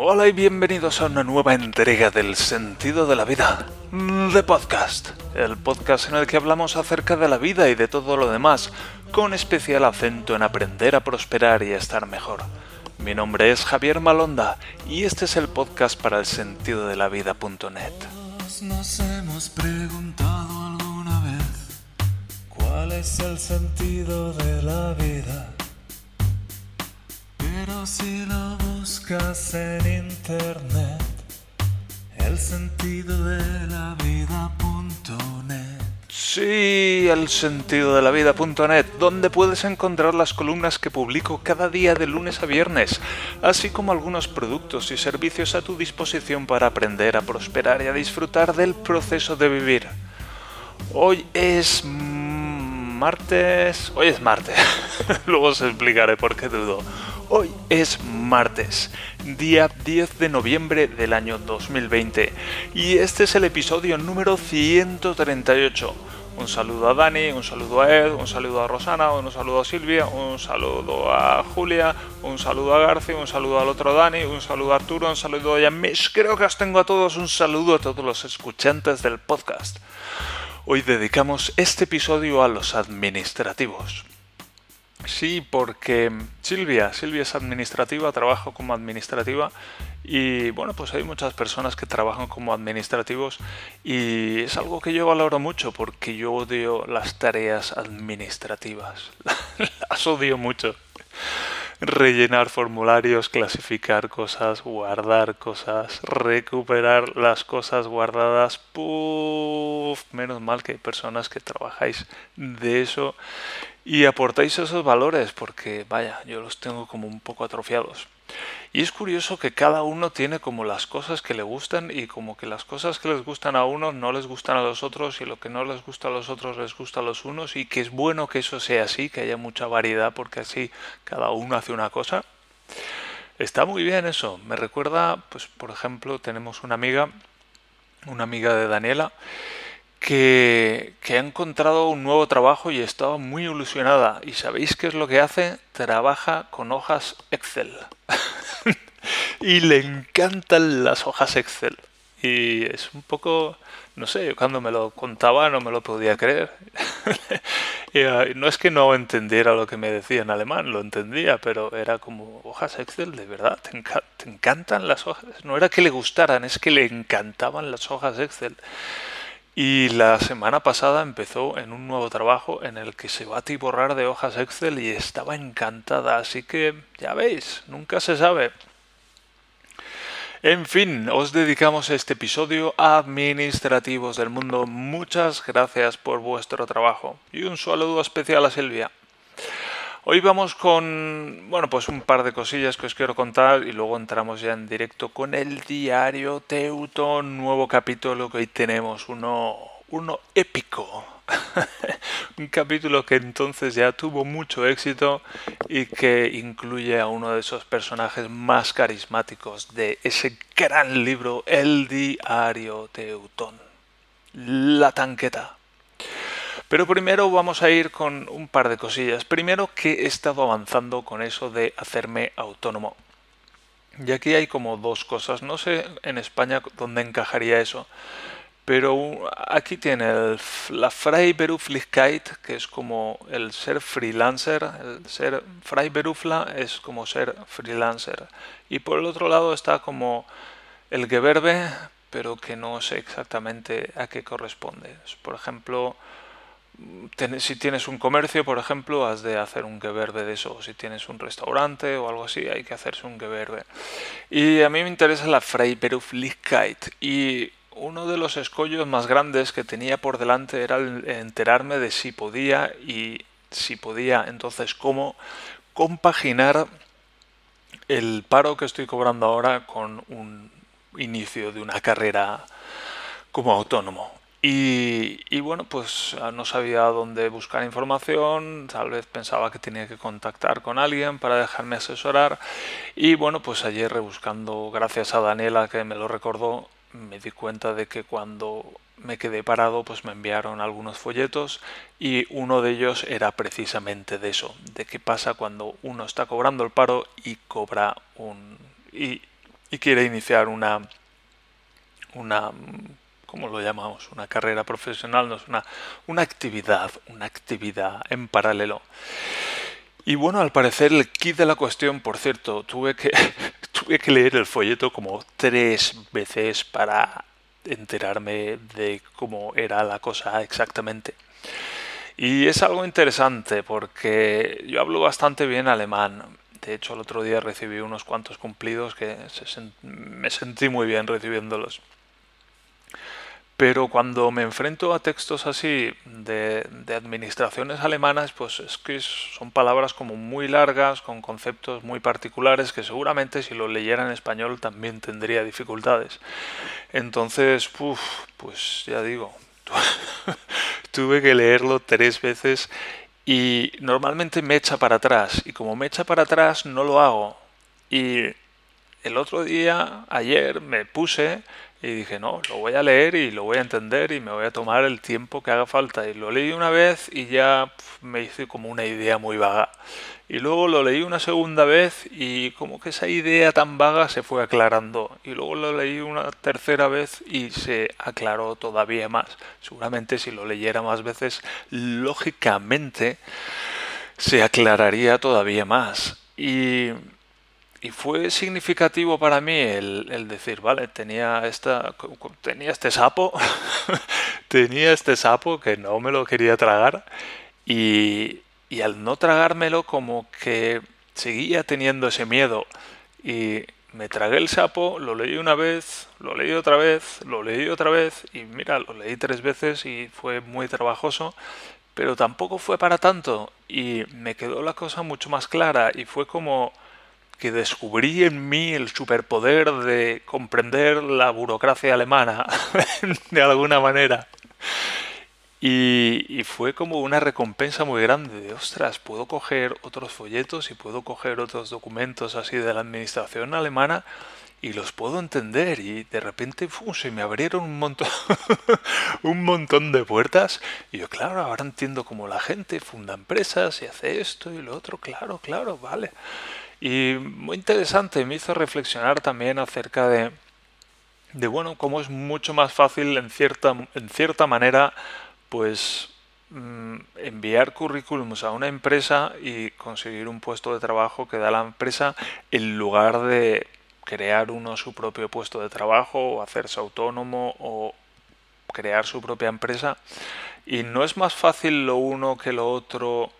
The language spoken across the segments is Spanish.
Hola y bienvenidos a una nueva entrega del sentido de la vida, The Podcast, el podcast en el que hablamos acerca de la vida y de todo lo demás, con especial acento en aprender a prosperar y a estar mejor. Mi nombre es Javier Malonda y este es el podcast para el sentido de la vida.net. Nos hemos preguntado alguna vez cuál es el sentido de la vida. Pero si buscas en internet, el sentido de la vida.net. Sí, el sentido de la vida.net, donde puedes encontrar las columnas que publico cada día de lunes a viernes, así como algunos productos y servicios a tu disposición para aprender a prosperar y a disfrutar del proceso de vivir. Hoy es martes. Hoy es martes. Luego os explicaré por qué dudo. Hoy es martes, día 10 de noviembre del año 2020. Y este es el episodio número 138. Un saludo a Dani, un saludo a Ed, un saludo a Rosana, un saludo a Silvia, un saludo a Julia, un saludo a García, un saludo al otro Dani, un saludo a Arturo, un saludo a Yamish. Creo que os tengo a todos un saludo a todos los escuchantes del podcast. Hoy dedicamos este episodio a los administrativos. Sí, porque Silvia, Silvia es administrativa, trabaja como administrativa y bueno, pues hay muchas personas que trabajan como administrativos y es algo que yo valoro mucho porque yo odio las tareas administrativas. las odio mucho. Rellenar formularios, clasificar cosas, guardar cosas, recuperar las cosas guardadas. Puf, menos mal que hay personas que trabajáis de eso y aportáis esos valores porque vaya, yo los tengo como un poco atrofiados. Y es curioso que cada uno tiene como las cosas que le gustan y como que las cosas que les gustan a uno no les gustan a los otros y lo que no les gusta a los otros les gusta a los unos y que es bueno que eso sea así, que haya mucha variedad porque así cada uno hace una cosa. Está muy bien eso. Me recuerda, pues por ejemplo, tenemos una amiga, una amiga de Daniela, que, ha encontrado un nuevo trabajo y estaba muy ilusionada. ¿Y sabéis qué es lo que hace? Trabaja con hojas Excel. y le encantan las hojas Excel. Y es un poco, no sé, cuando me lo contaba no me lo podía creer. Eh, no es que no entendiera lo que me decía en alemán, lo entendía, pero era como hojas Excel, de verdad, te, te encantan las hojas. No era que le gustaran, es que le encantaban las hojas Excel. Y la semana pasada empezó en un nuevo trabajo en el que se va a tiborrar de hojas Excel y estaba encantada, así que ya veis, nunca se sabe. En fin, os dedicamos este episodio a administrativos del mundo. Muchas gracias por vuestro trabajo y un saludo especial a Silvia. Hoy vamos con, bueno, pues un par de cosillas que os quiero contar y luego entramos ya en directo con el diario Teutón, nuevo capítulo que hoy tenemos, uno, uno épico. un capítulo que entonces ya tuvo mucho éxito y que incluye a uno de esos personajes más carismáticos de ese gran libro, El diario Teutón. La tanqueta. Pero primero vamos a ir con un par de cosillas. Primero que he estado avanzando con eso de hacerme autónomo. Y aquí hay como dos cosas. No sé en España dónde encajaría eso. Pero aquí tiene la Freiberuflichkeit, que es como el ser freelancer. El ser Freiberufler es como ser freelancer. Y por el otro lado está como el Gewerbe, pero que no sé exactamente a qué corresponde. Por ejemplo, si tienes un comercio, por ejemplo, has de hacer un Gewerbe de eso. si tienes un restaurante o algo así, hay que hacerse un Gewerbe. Y a mí me interesa la Freiberuflichkeit. Y uno de los escollos más grandes que tenía por delante era enterarme de si podía y si podía, entonces cómo compaginar el paro que estoy cobrando ahora con un inicio de una carrera como autónomo. Y, bueno, pues ah, no sabía dónde buscar información, tal vez pensaba que tenía que contactar con alguien para dejarme asesorar. Y bueno, pues ayer rebuscando, gracias a Daniela que me lo recordó, me di cuenta de que cuando me quedé parado, pues me enviaron algunos folletos y uno de ellos era precisamente de eso, de qué pasa cuando uno está cobrando el paro y cobra un... y y quiere iniciar una, una ¿cómo lo llamamos? Una carrera profesional, no es una, una actividad, una actividad en paralelo. Y bueno, al parecer el kit de la cuestión, por cierto, tuve que, tuve que leer el folleto como tres veces para enterarme de cómo era la cosa exactamente. Y es algo interesante porque yo hablo bastante bien alemán. De hecho, el otro día recibí unos cuantos cumplidos que me sentí muy bien recibiéndolos. Pero cuando me enfrento a textos así de, administraciones alemanas, pues es que son palabras como muy largas, con conceptos muy particulares, que seguramente si lo leyera en español también tendría dificultades. Entonces, pues ya digo, tuve que leerlo tres veces y normalmente me echa para atrás. Y como me echa para atrás, no lo hago. Y el otro día, ayer, me puse y dije, no, lo voy a leer y lo voy a entender y me voy a tomar el tiempo que haga falta. Y lo leí una vez y ya me hice como una idea muy vaga. Y luego lo leí una segunda vez y como que esa idea tan vaga se fue aclarando. Y luego lo leí una tercera vez y se aclaró todavía más. Seguramente si lo leyera más veces, lógicamente se aclararía todavía más. Y y fue significativo para mí el, decir, vale, tenía, esta, tenía este sapo, tenía este sapo que no me lo quería tragar y, y al no tragármelo como que seguía teniendo ese miedo. Y me tragué el sapo, lo leí una vez, lo leí otra vez, lo leí otra vez y mira, lo leí tres veces y fue muy trabajoso, pero tampoco fue para tanto. Y me quedó la cosa mucho más clara y fue como que descubrí en mí el superpoder de comprender la burocracia alemana de alguna manera. Y, fue como una recompensa muy grande de, ostras, puedo coger otros folletos y puedo coger otros documentos así de la administración alemana y los puedo entender y de repente se me abrieron un montón un montón de puertas. Y yo claro ahora entiendo cómo la gente funda empresas y hace esto y lo otro claro claro vale y muy interesante, me hizo reflexionar también acerca de, de bueno, cómo es mucho más fácil en cierta, en cierta manera, pues mm, enviar currículums a una empresa y conseguir un puesto de trabajo que da la empresa en lugar de crear uno su propio puesto de trabajo o hacerse autónomo o crear su propia empresa. Y no es más fácil lo uno que lo otro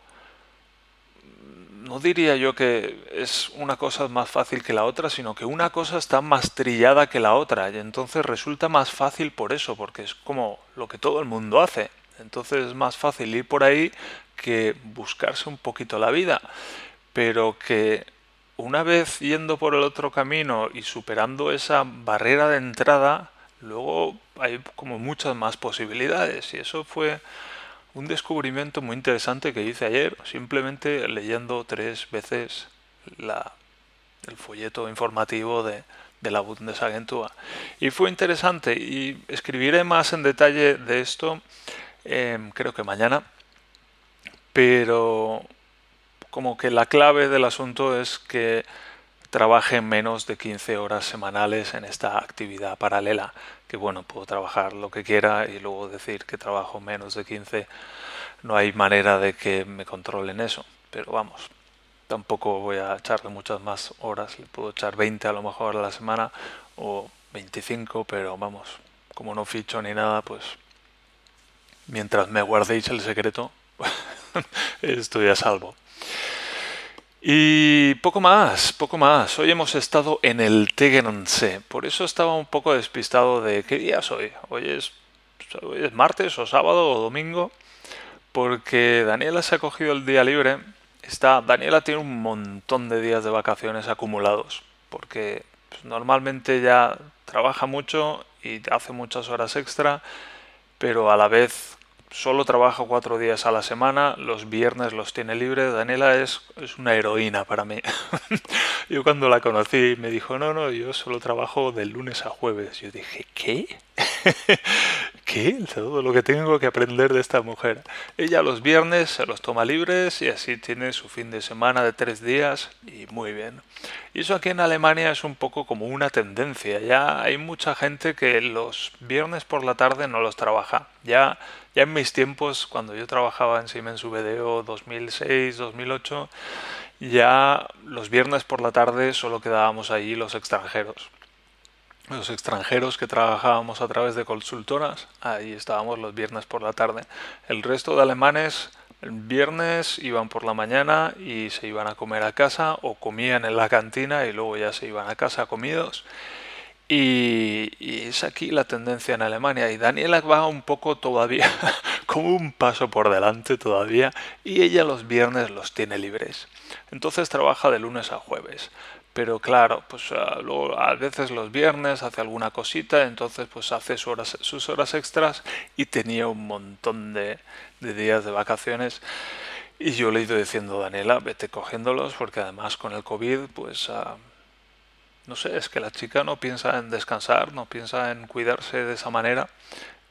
no diría yo que es una cosa más fácil que la otra, sino que una cosa está más trillada que la otra y entonces resulta más fácil por eso, porque es como lo que todo el mundo hace. Entonces es más fácil ir por ahí que buscarse un poquito la vida, pero que una vez yendo por el otro camino y superando esa barrera de entrada, luego hay como muchas más posibilidades y eso fue un descubrimiento muy interesante que hice ayer, simplemente leyendo tres veces el folleto informativo de, la Bundesagentur. Y fue interesante y escribiré más en detalle de esto, em, creo que mañana, pero como que la clave del asunto es que trabaje menos de 15 horas semanales en esta actividad paralela, que bueno, puedo trabajar lo que quiera y luego decir que trabajo menos de 15, no hay manera de que me controlen eso, pero vamos, tampoco voy a echarle muchas más horas, le puedo echar 20 a lo mejor a la semana o 25, pero vamos, como no ficho ni nada, pues mientras me guardéis el secreto, estoy a salvo. Y poco más, poco más. Hoy hemos estado en el Tegernsee. Por eso estaba un poco despistado de qué día es hoy. Hoy es, hoy es martes o sábado o domingo. Porque Daniela se ha cogido el día libre. Está, Daniela tiene un montón de días de vacaciones acumulados. Porque pues, normalmente ya trabaja mucho y hace muchas horas extra. Pero a la vez solo trabaja cuatro días a la semana, los viernes los tiene libre. Daniela es, es una heroína para mí. yo cuando la conocí me dijo, no, no, yo solo trabajo de lunes a jueves. Yo dije, ¿qué? ¿Qué? Todo lo que tengo que aprender de esta mujer. Ella los viernes se los toma libres y así tiene su fin de semana de tres días y muy bien. Y eso aquí en Alemania es un poco como una tendencia. Ya hay mucha gente que los viernes por la tarde no los trabaja. Ya, ya en mis tiempos, cuando yo trabajaba en Siemens VDO 2006, 2008, ya los viernes por la tarde solo quedábamos allí los extranjeros los extranjeros que trabajábamos a través de consultoras, ahí estábamos los viernes por la tarde. El resto de alemanes el viernes iban por la mañana y se iban a comer a casa o comían en la cantina y luego ya se iban a casa comidos. Y, es aquí la tendencia en Alemania. Y Daniela va un poco todavía, como un paso por delante todavía, y ella los viernes los tiene libres. Entonces trabaja de lunes a jueves pero claro, pues ah, a veces los viernes hace alguna cosita, entonces pues hace sus horas, sus horas extras y tenía un montón de, días de vacaciones. Y yo le he ido diciendo, Daniela, vete cogiéndolos, porque además con el COVID, pues ah, no sé, es que la chica no piensa en descansar, no piensa en cuidarse de esa manera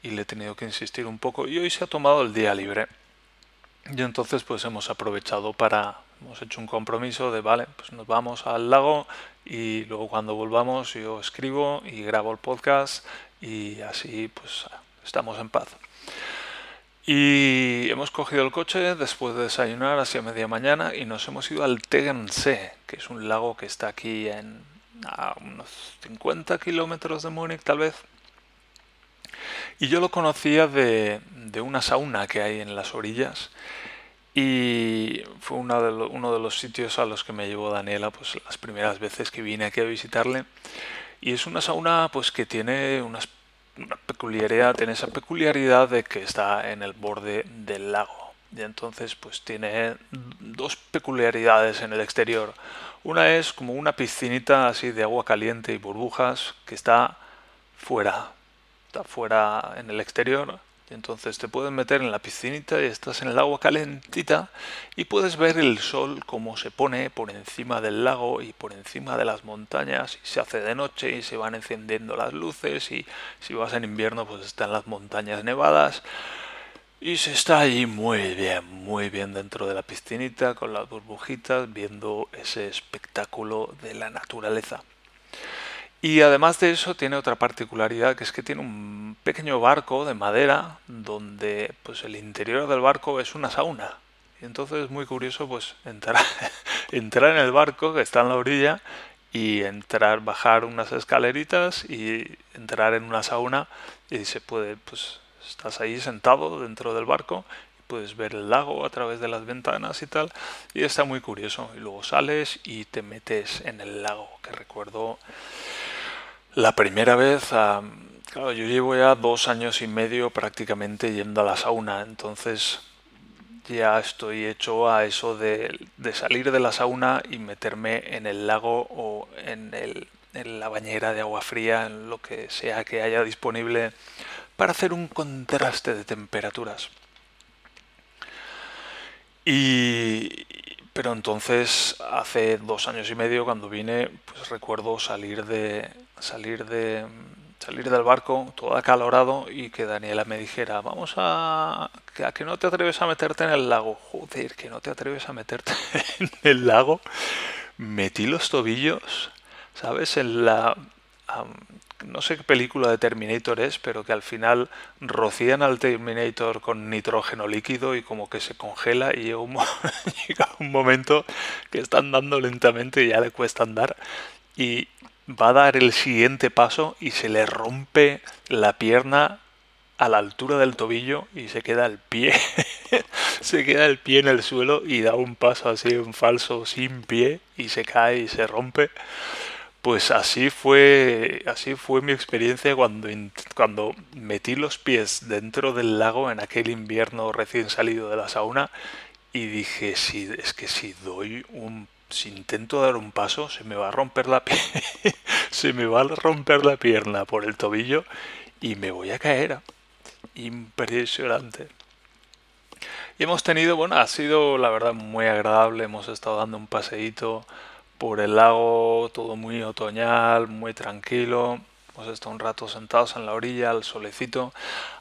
y le he tenido que insistir un poco. Y hoy se ha tomado el día libre. Y entonces pues hemos aprovechado para, hemos hecho un compromiso de, vale, pues nos vamos al lago y luego cuando volvamos yo escribo y grabo el podcast y así pues estamos en paz. Y hemos cogido el coche después de desayunar hacia media mañana y nos hemos ido al Tegernsee, que es un lago que está aquí en a unos 50 kilómetros de Múnich tal vez. Y yo lo conocía de, de una sauna que hay en las orillas y fue uno de, uno de los sitios a los que me llevó Daniela pues las primeras veces que vine aquí a visitarle. Y es una sauna pues que tiene una peculiaridad, tiene esa peculiaridad de que está en el borde del lago. Y entonces pues tiene dos peculiaridades en el exterior. Una es como una piscinita así de agua caliente y burbujas que está fuera, está fuera en el exterior entonces te puedes meter en la piscinita y estás en el agua calentita y puedes ver el sol como se pone por encima del lago y por encima de las montañas y se hace de noche y se van encendiendo las luces y si vas en invierno pues están las montañas nevadas y se está allí muy bien, muy bien dentro de la piscinita con las burbujitas viendo ese espectáculo de la naturaleza. Y además de eso tiene otra particularidad que es que tiene un pequeño barco de madera donde pues el interior del barco es una sauna. Y entonces es muy curioso pues entrar, entrar en el barco que está en la orilla y entrar, bajar unas escaleritas y entrar en una sauna y se puede pues estás ahí sentado dentro del barco y puedes ver el lago a través de las ventanas y tal y está muy curioso. Y luego sales y te metes en el lago que recuerdo la primera vez, claro, yo llevo ya dos años y medio prácticamente yendo a la sauna, entonces ya estoy hecho a eso de, salir de la sauna y meterme en el lago o en, el, en la bañera de agua fría, en lo que sea que haya disponible para hacer un contraste de temperaturas. Y, pero entonces, hace dos años y medio, cuando vine, pues recuerdo salir de salir de salir del barco todo acalorado y que Daniela me dijera, vamos a... a que no te atreves a meterte en el lago. Joder, que no te atreves a meterte en el lago. Metí los tobillos, ¿sabes? En la no sé qué película de Terminator es, pero que al final rocían al Terminator con nitrógeno líquido y como que se congela y llega un, momento que está andando lentamente y ya le cuesta andar. Y va a dar el siguiente paso y se le rompe la pierna a la altura del tobillo y se queda el pie se queda el pie en el suelo y da un paso así un falso sin pie y se cae y se rompe pues así fue, así fue mi experiencia cuando, cuando metí los pies dentro del lago en aquel invierno recién salido de la sauna y dije, si, es que si doy un si intento dar un paso se me va a romper la se me va a romper la pierna por el tobillo y me voy a caer. Impresionante. Y hemos tenido, bueno, ha sido la verdad muy agradable, hemos estado dando un paseíto por el lago, todo muy otoñal, muy tranquilo. hemos estado un rato sentados en la orilla, al solecito.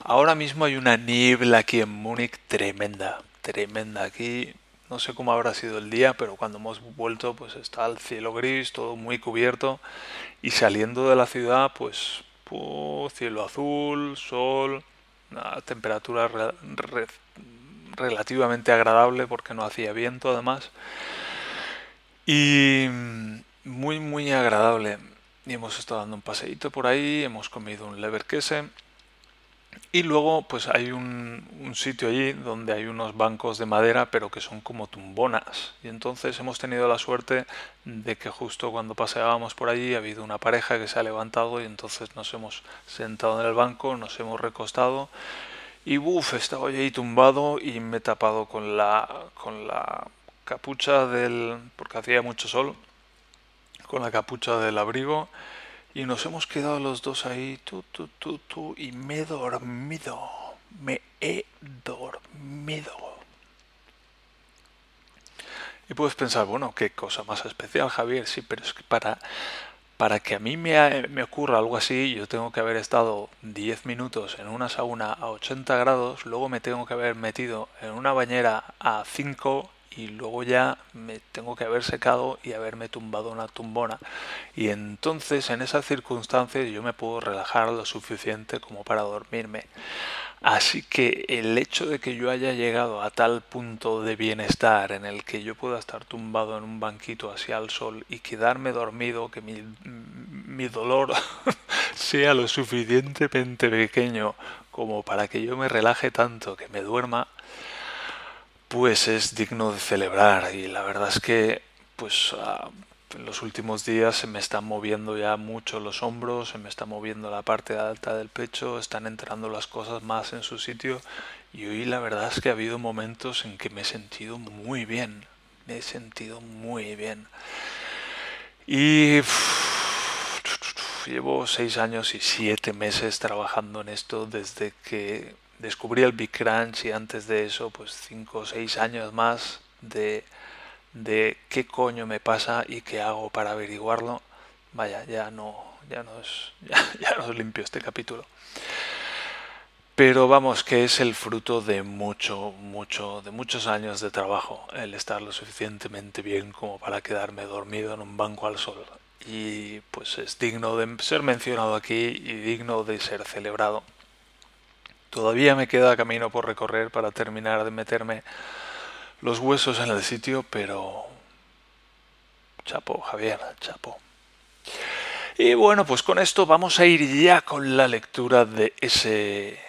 Ahora mismo hay una niebla aquí en Múnich tremenda, tremenda. Aquí no sé cómo habrá sido el día, pero cuando hemos vuelto pues está el cielo gris, todo muy cubierto y saliendo de la ciudad pues, cielo azul, sol, una temperatura relativamente agradable porque no hacía viento además y muy muy agradable. Y hemos estado dando un paseíto por ahí, hemos comido un leverkese y luego pues hay un, sitio allí donde hay unos bancos de madera pero que son como tumbonas. Y entonces hemos tenido la suerte de que justo cuando paseábamos por allí ha habido una pareja que se ha levantado y entonces nos hemos sentado en el banco, nos hemos recostado y buf, estaba ahí tumbado y me he tapado con la, con la capucha del... porque hacía mucho sol, con la capucha del abrigo y nos hemos quedado los dos ahí, tú, tú, tú, tú, y me he dormido. Me he dormido. Y puedes pensar, bueno, qué cosa más especial, Javier. Sí, pero es que para, para que a mí me, me ocurra algo así, yo tengo que haber estado 10 minutos en una sauna a 80 grados, luego me tengo que haber metido en una bañera a 5 y luego ya me tengo que haber secado y haberme tumbado una tumbona. Y entonces en esas circunstancias yo me puedo relajar lo suficiente como para dormirme. Así que el hecho de que yo haya llegado a tal punto de bienestar en el que yo pueda estar tumbado en un banquito hacia el sol y quedarme dormido, que mi, mi dolor sea lo suficientemente pequeño como para que yo me relaje tanto que me duerma, pues es digno de celebrar y la verdad es que pues ah, en los últimos días se me están moviendo ya mucho los hombros, se me está moviendo la parte alta del pecho, están entrando las cosas más en su sitio y hoy la verdad es que ha habido momentos en que me he sentido muy bien, me he sentido muy bien. Y llevo seis años y siete meses trabajando en esto desde que descubrí el Big Crunch y antes de eso, pues 5 o 6 años más de, de qué coño me pasa y qué hago para averiguarlo. Vaya, ya no, ya no es, ya, no es limpio este capítulo. Pero vamos, que es el fruto de mucho, mucho, de muchos años de trabajo, el estar lo suficientemente bien como para quedarme dormido en un banco al sol. Y pues es digno de ser mencionado aquí y digno de ser celebrado. Todavía me queda camino por recorrer para terminar de meterme los huesos en el sitio, pero... Chapo, Javier, chapo. Y bueno, pues con esto vamos a ir ya con la lectura de ese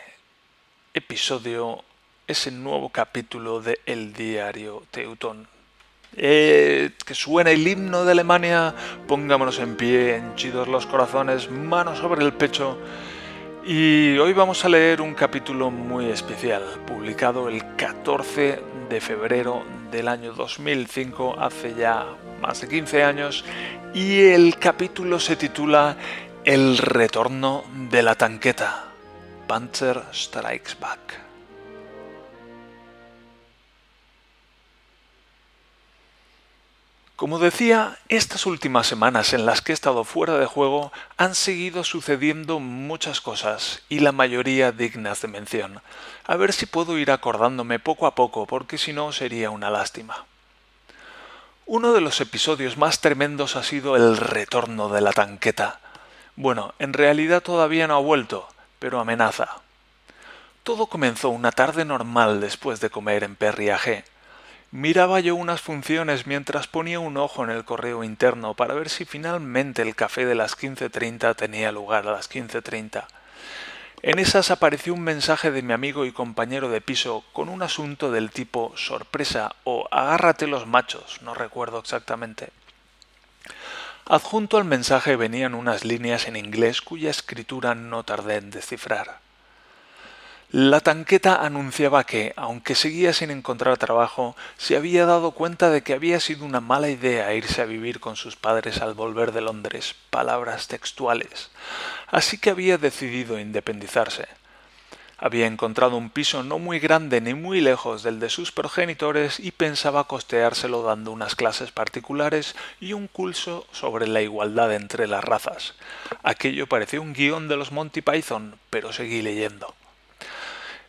episodio, ese nuevo capítulo de El Diario Teutón. Eh, que suena el himno de Alemania, pongámonos en pie, henchidos los corazones, manos sobre el pecho y hoy vamos a leer un capítulo muy especial, publicado el 14 de febrero del año 2005, hace ya más de 15 años, y el capítulo se titula El retorno de la tanqueta. Panzer Strikes Back. Como decía, estas últimas semanas en las que he estado fuera de juego han seguido sucediendo muchas cosas y la mayoría dignas de mención. A ver si puedo ir acordándome poco a poco porque si no sería una lástima. Uno de los episodios más tremendos ha sido el retorno de la tanqueta. Bueno, en realidad todavía no ha vuelto, pero amenaza. Todo comenzó una tarde normal después de comer en Perriaje Miraba yo unas funciones mientras ponía un ojo en el correo interno para ver si finalmente el café de las 15.30 tenía lugar a las 15.30. En esas apareció un mensaje de mi amigo y compañero de piso con un asunto del tipo sorpresa o agárrate los machos, no recuerdo exactamente. Adjunto al mensaje venían unas líneas en inglés cuya escritura no tardé en descifrar. La tanqueta anunciaba que, aunque seguía sin encontrar trabajo, se había dado cuenta de que había sido una mala idea irse a vivir con sus padres al volver de Londres, palabras textuales, así que había decidido independizarse. Había encontrado un piso no muy grande ni muy lejos del de sus progenitores y pensaba costeárselo dando unas clases particulares y un curso sobre la igualdad entre las razas. Aquello parecía un guion de los Monty Python, pero seguí leyendo.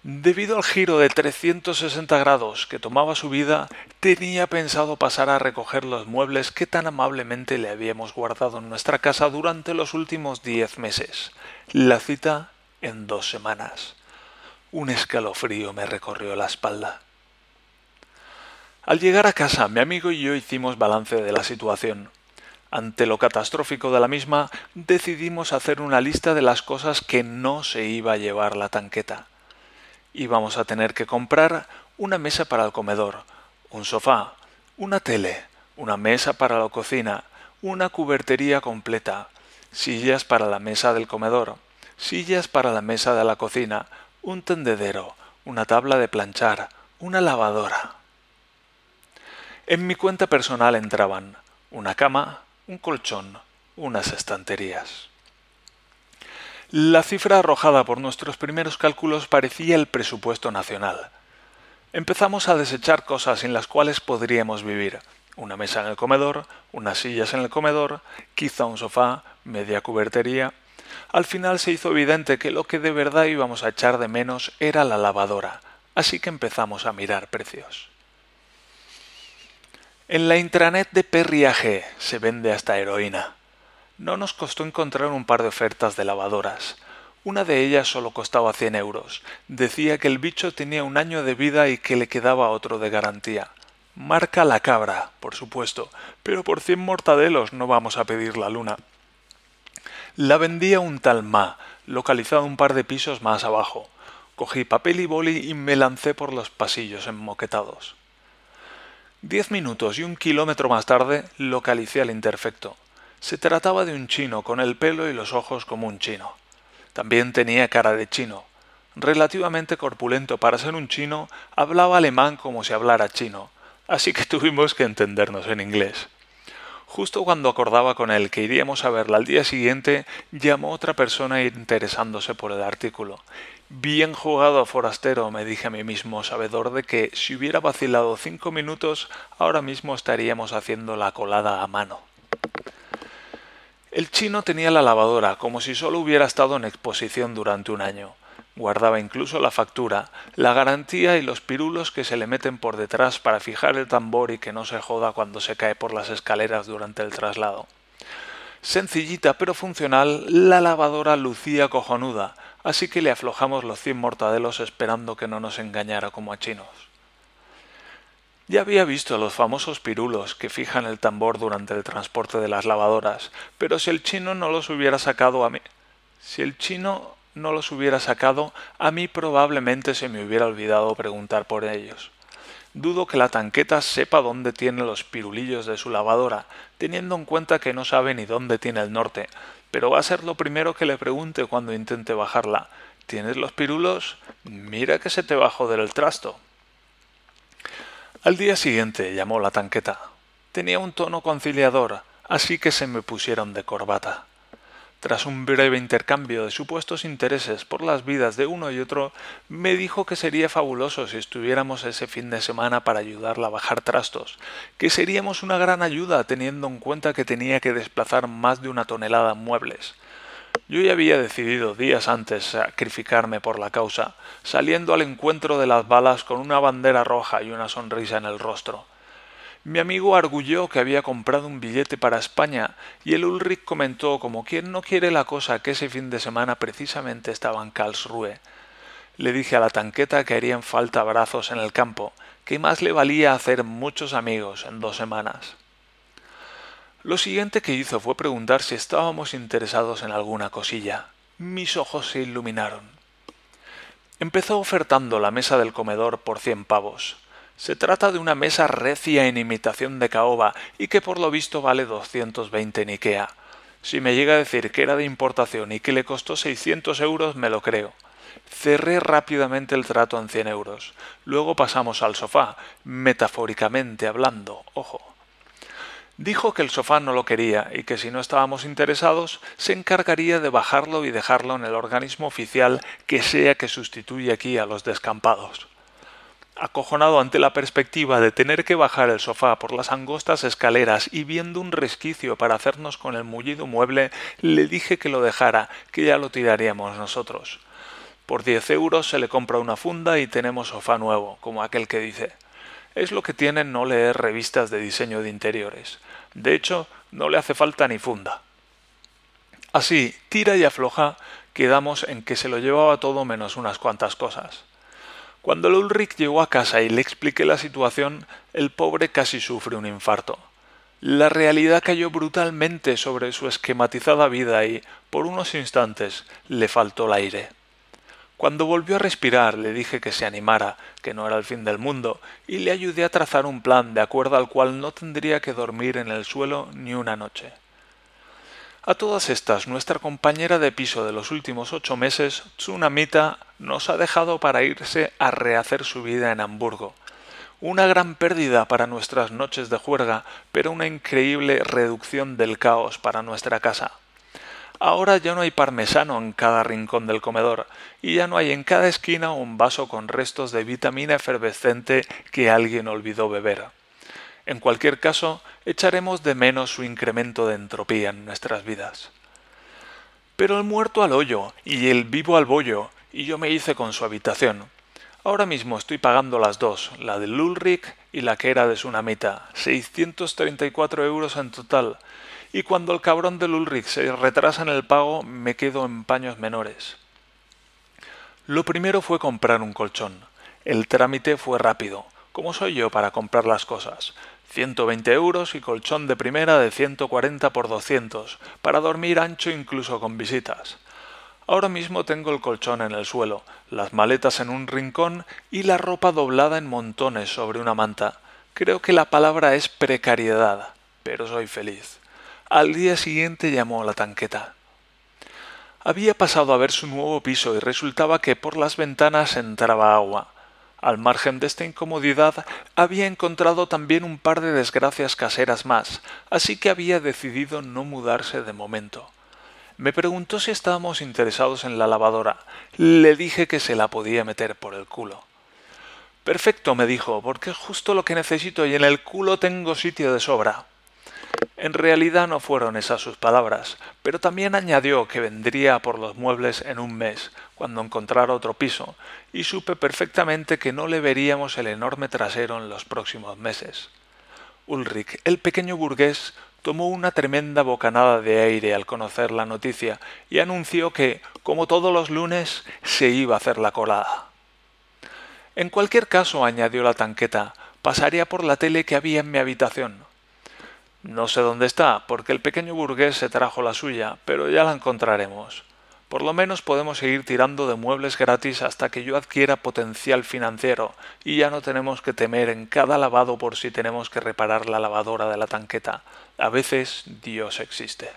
Debido al giro de 360 grados que tomaba su vida, tenía pensado pasar a recoger los muebles que tan amablemente le habíamos guardado en nuestra casa durante los últimos diez meses. La cita en dos semanas. Un escalofrío me recorrió la espalda. Al llegar a casa, mi amigo y yo hicimos balance de la situación. Ante lo catastrófico de la misma, decidimos hacer una lista de las cosas que no se iba a llevar la tanqueta. Íbamos a tener que comprar una mesa para el comedor, un sofá, una tele, una mesa para la cocina, una cubertería completa, sillas para la mesa del comedor, sillas para la mesa de la cocina, un tendedero, una tabla de planchar, una lavadora. En mi cuenta personal entraban una cama, un colchón, unas estanterías. La cifra arrojada por nuestros primeros cálculos parecía el presupuesto nacional. Empezamos a desechar cosas en las cuales podríamos vivir. Una mesa en el comedor, unas sillas en el comedor, quizá un sofá, media cubertería, al final se hizo evidente que lo que de verdad íbamos a echar de menos era la lavadora, así que empezamos a mirar precios. En la intranet de Perriage se vende hasta heroína. No nos costó encontrar un par de ofertas de lavadoras. Una de ellas solo costaba 100 euros. Decía que el bicho tenía un año de vida y que le quedaba otro de garantía. Marca la cabra, por supuesto, pero por 100 mortadelos no vamos a pedir la luna. La vendía un tal Ma, localizado un par de pisos más abajo. Cogí papel y boli y me lancé por los pasillos enmoquetados. Diez minutos y un kilómetro más tarde localicé al interfecto. Se trataba de un chino con el pelo y los ojos como un chino. También tenía cara de chino. Relativamente corpulento para ser un chino, hablaba alemán como si hablara chino, así que tuvimos que entendernos en inglés. Justo cuando acordaba con él que iríamos a verla al día siguiente, llamó otra persona interesándose por el artículo. Bien jugado, forastero, me dije a mí mismo, sabedor de que si hubiera vacilado cinco minutos, ahora mismo estaríamos haciendo la colada a mano. El chino tenía la lavadora como si solo hubiera estado en exposición durante un año. Guardaba incluso la factura, la garantía y los pirulos que se le meten por detrás para fijar el tambor y que no se joda cuando se cae por las escaleras durante el traslado. Sencillita pero funcional, la lavadora lucía cojonuda, así que le aflojamos los cien mortadelos esperando que no nos engañara como a chinos. Ya había visto los famosos pirulos que fijan el tambor durante el transporte de las lavadoras, pero si el chino no los hubiera sacado a mí. Si el chino no los hubiera sacado, a mí probablemente se me hubiera olvidado preguntar por ellos. Dudo que la tanqueta sepa dónde tiene los pirulillos de su lavadora, teniendo en cuenta que no sabe ni dónde tiene el norte, pero va a ser lo primero que le pregunte cuando intente bajarla. ¿Tienes los pirulos? Mira que se te bajó del trasto. Al día siguiente llamó la tanqueta. Tenía un tono conciliador, así que se me pusieron de corbata. Tras un breve intercambio de supuestos intereses por las vidas de uno y otro, me dijo que sería fabuloso si estuviéramos ese fin de semana para ayudarla a bajar trastos, que seríamos una gran ayuda teniendo en cuenta que tenía que desplazar más de una tonelada en muebles. Yo ya había decidido días antes sacrificarme por la causa, saliendo al encuentro de las balas con una bandera roja y una sonrisa en el rostro. Mi amigo arguyó que había comprado un billete para España y el Ulrich comentó como quien no quiere la cosa que ese fin de semana precisamente estaba en Karlsruhe. Le dije a la tanqueta que harían falta brazos en el campo, que más le valía hacer muchos amigos en dos semanas. Lo siguiente que hizo fue preguntar si estábamos interesados en alguna cosilla. Mis ojos se iluminaron. Empezó ofertando la mesa del comedor por cien pavos. Se trata de una mesa recia en imitación de caoba y que por lo visto vale 220 en Ikea. Si me llega a decir que era de importación y que le costó 600 euros, me lo creo. Cerré rápidamente el trato en 100 euros. Luego pasamos al sofá, metafóricamente hablando, ojo. Dijo que el sofá no lo quería y que si no estábamos interesados se encargaría de bajarlo y dejarlo en el organismo oficial que sea que sustituye aquí a los descampados. Acojonado ante la perspectiva de tener que bajar el sofá por las angostas escaleras y viendo un resquicio para hacernos con el mullido mueble, le dije que lo dejara, que ya lo tiraríamos nosotros. Por diez euros se le compra una funda y tenemos sofá nuevo, como aquel que dice. Es lo que tiene no leer revistas de diseño de interiores. De hecho, no le hace falta ni funda. Así, tira y afloja, quedamos en que se lo llevaba todo menos unas cuantas cosas. Cuando el Ulrich llegó a casa y le expliqué la situación, el pobre casi sufre un infarto. La realidad cayó brutalmente sobre su esquematizada vida y, por unos instantes, le faltó el aire. Cuando volvió a respirar le dije que se animara, que no era el fin del mundo, y le ayudé a trazar un plan de acuerdo al cual no tendría que dormir en el suelo ni una noche. A todas estas, nuestra compañera de piso de los últimos ocho meses, Tsunamita, nos ha dejado para irse a rehacer su vida en Hamburgo. Una gran pérdida para nuestras noches de juerga, pero una increíble reducción del caos para nuestra casa. Ahora ya no hay parmesano en cada rincón del comedor, y ya no hay en cada esquina un vaso con restos de vitamina efervescente que alguien olvidó beber. En cualquier caso, echaremos de menos su incremento de entropía en nuestras vidas. Pero el muerto al hoyo y el vivo al bollo, y yo me hice con su habitación. Ahora mismo estoy pagando las dos, la de Ulrich y la que era de Sunamita, 634 euros en total, y cuando el cabrón del Ulrich se retrasa en el pago me quedo en paños menores. Lo primero fue comprar un colchón. El trámite fue rápido, como soy yo para comprar las cosas. 120 euros y colchón de primera de 140 por 200, para dormir ancho incluso con visitas. Ahora mismo tengo el colchón en el suelo, las maletas en un rincón y la ropa doblada en montones sobre una manta. Creo que la palabra es precariedad, pero soy feliz. Al día siguiente llamó a la tanqueta. Había pasado a ver su nuevo piso y resultaba que por las ventanas entraba agua. Al margen de esta incomodidad, había encontrado también un par de desgracias caseras más, así que había decidido no mudarse de momento. Me preguntó si estábamos interesados en la lavadora. Le dije que se la podía meter por el culo. Perfecto, me dijo, porque es justo lo que necesito y en el culo tengo sitio de sobra. En realidad no fueron esas sus palabras, pero también añadió que vendría por los muebles en un mes, cuando encontrara otro piso, y supe perfectamente que no le veríamos el enorme trasero en los próximos meses. Ulrich, el pequeño burgués, tomó una tremenda bocanada de aire al conocer la noticia y anunció que, como todos los lunes, se iba a hacer la colada. En cualquier caso, añadió la tanqueta, pasaría por la tele que había en mi habitación. No sé dónde está, porque el pequeño burgués se trajo la suya, pero ya la encontraremos. Por lo menos podemos seguir tirando de muebles gratis hasta que yo adquiera potencial financiero y ya no tenemos que temer en cada lavado por si tenemos que reparar la lavadora de la tanqueta. A veces Dios existe.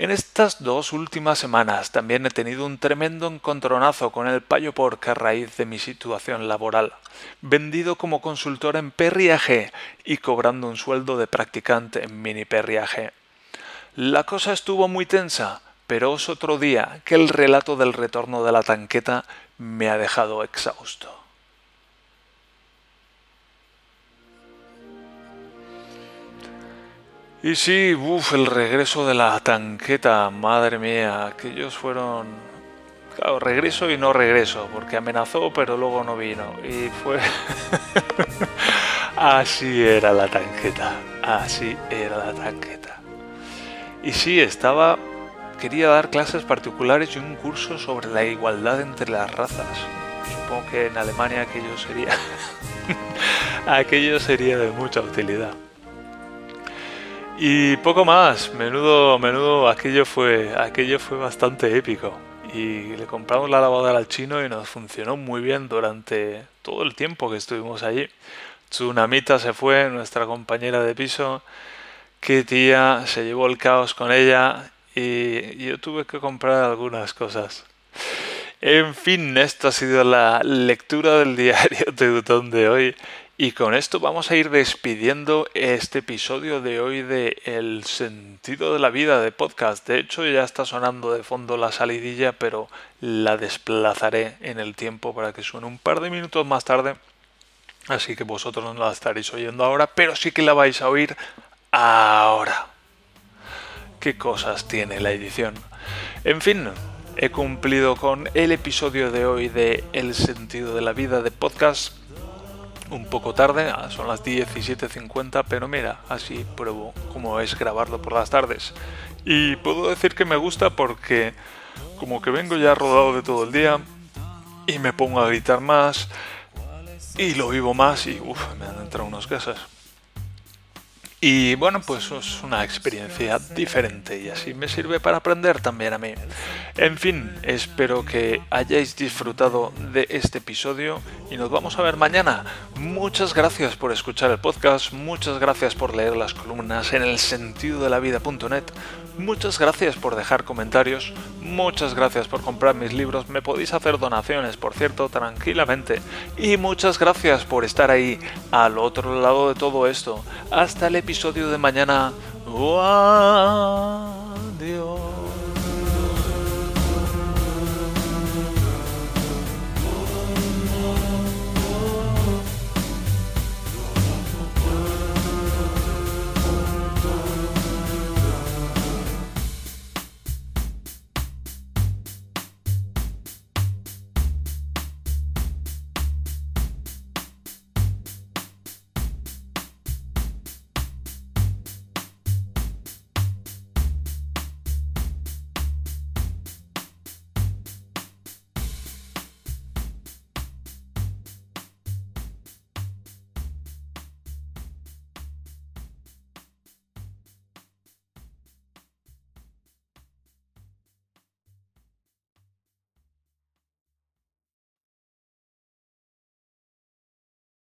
En estas dos últimas semanas también he tenido un tremendo encontronazo con el payo porque a raíz de mi situación laboral, vendido como consultor en perriaje y cobrando un sueldo de practicante en mini perriaje. La cosa estuvo muy tensa, pero es otro día que el relato del retorno de la tanqueta me ha dejado exhausto. Y sí, uff, el regreso de la tanqueta, madre mía, aquellos fueron... Claro, regreso y no regreso, porque amenazó pero luego no vino. Y fue... así era la tanqueta, así era la tanqueta. Y sí, estaba... Quería dar clases particulares y un curso sobre la igualdad entre las razas. Supongo que en Alemania aquello sería... aquello sería de mucha utilidad. Y poco más, menudo, menudo, aquello fue, aquello fue bastante épico. Y le compramos la lavadora al chino y nos funcionó muy bien durante todo el tiempo que estuvimos allí. Tsunamita se fue, nuestra compañera de piso. Qué tía, se llevó el caos con ella y yo tuve que comprar algunas cosas. En fin, esto ha sido la lectura del diario Teutón de hoy Y con esto vamos a ir despidiendo este episodio de hoy de El sentido de la vida de podcast. De hecho ya está sonando de fondo la salidilla, pero la desplazaré en el tiempo para que suene un par de minutos más tarde. Así que vosotros no la estaréis oyendo ahora, pero sí que la vais a oír ahora. ¿Qué cosas tiene la edición? En fin, he cumplido con el episodio de hoy de El sentido de la vida de podcast un poco tarde, ah, son las 17.50, pero mira, así pruebo cómo es grabarlo por las tardes. Y puedo decir que me gusta porque como que vengo ya rodado de todo el día y me pongo a gritar más y lo vivo más y uff, me han entrado unos gases. Y bueno, pues es una experiencia diferente y así me sirve para aprender también a mí. En fin, espero que hayáis disfrutado de este episodio y nos vamos a ver mañana. Muchas gracias por escuchar el podcast, muchas gracias por leer las columnas en el sentido de la vida.net, muchas gracias por dejar comentarios, muchas gracias por comprar mis libros, me podéis hacer donaciones, por cierto, tranquilamente. Y muchas gracias por estar ahí al otro lado de todo esto. Hasta el episodio de mañana. Adiós.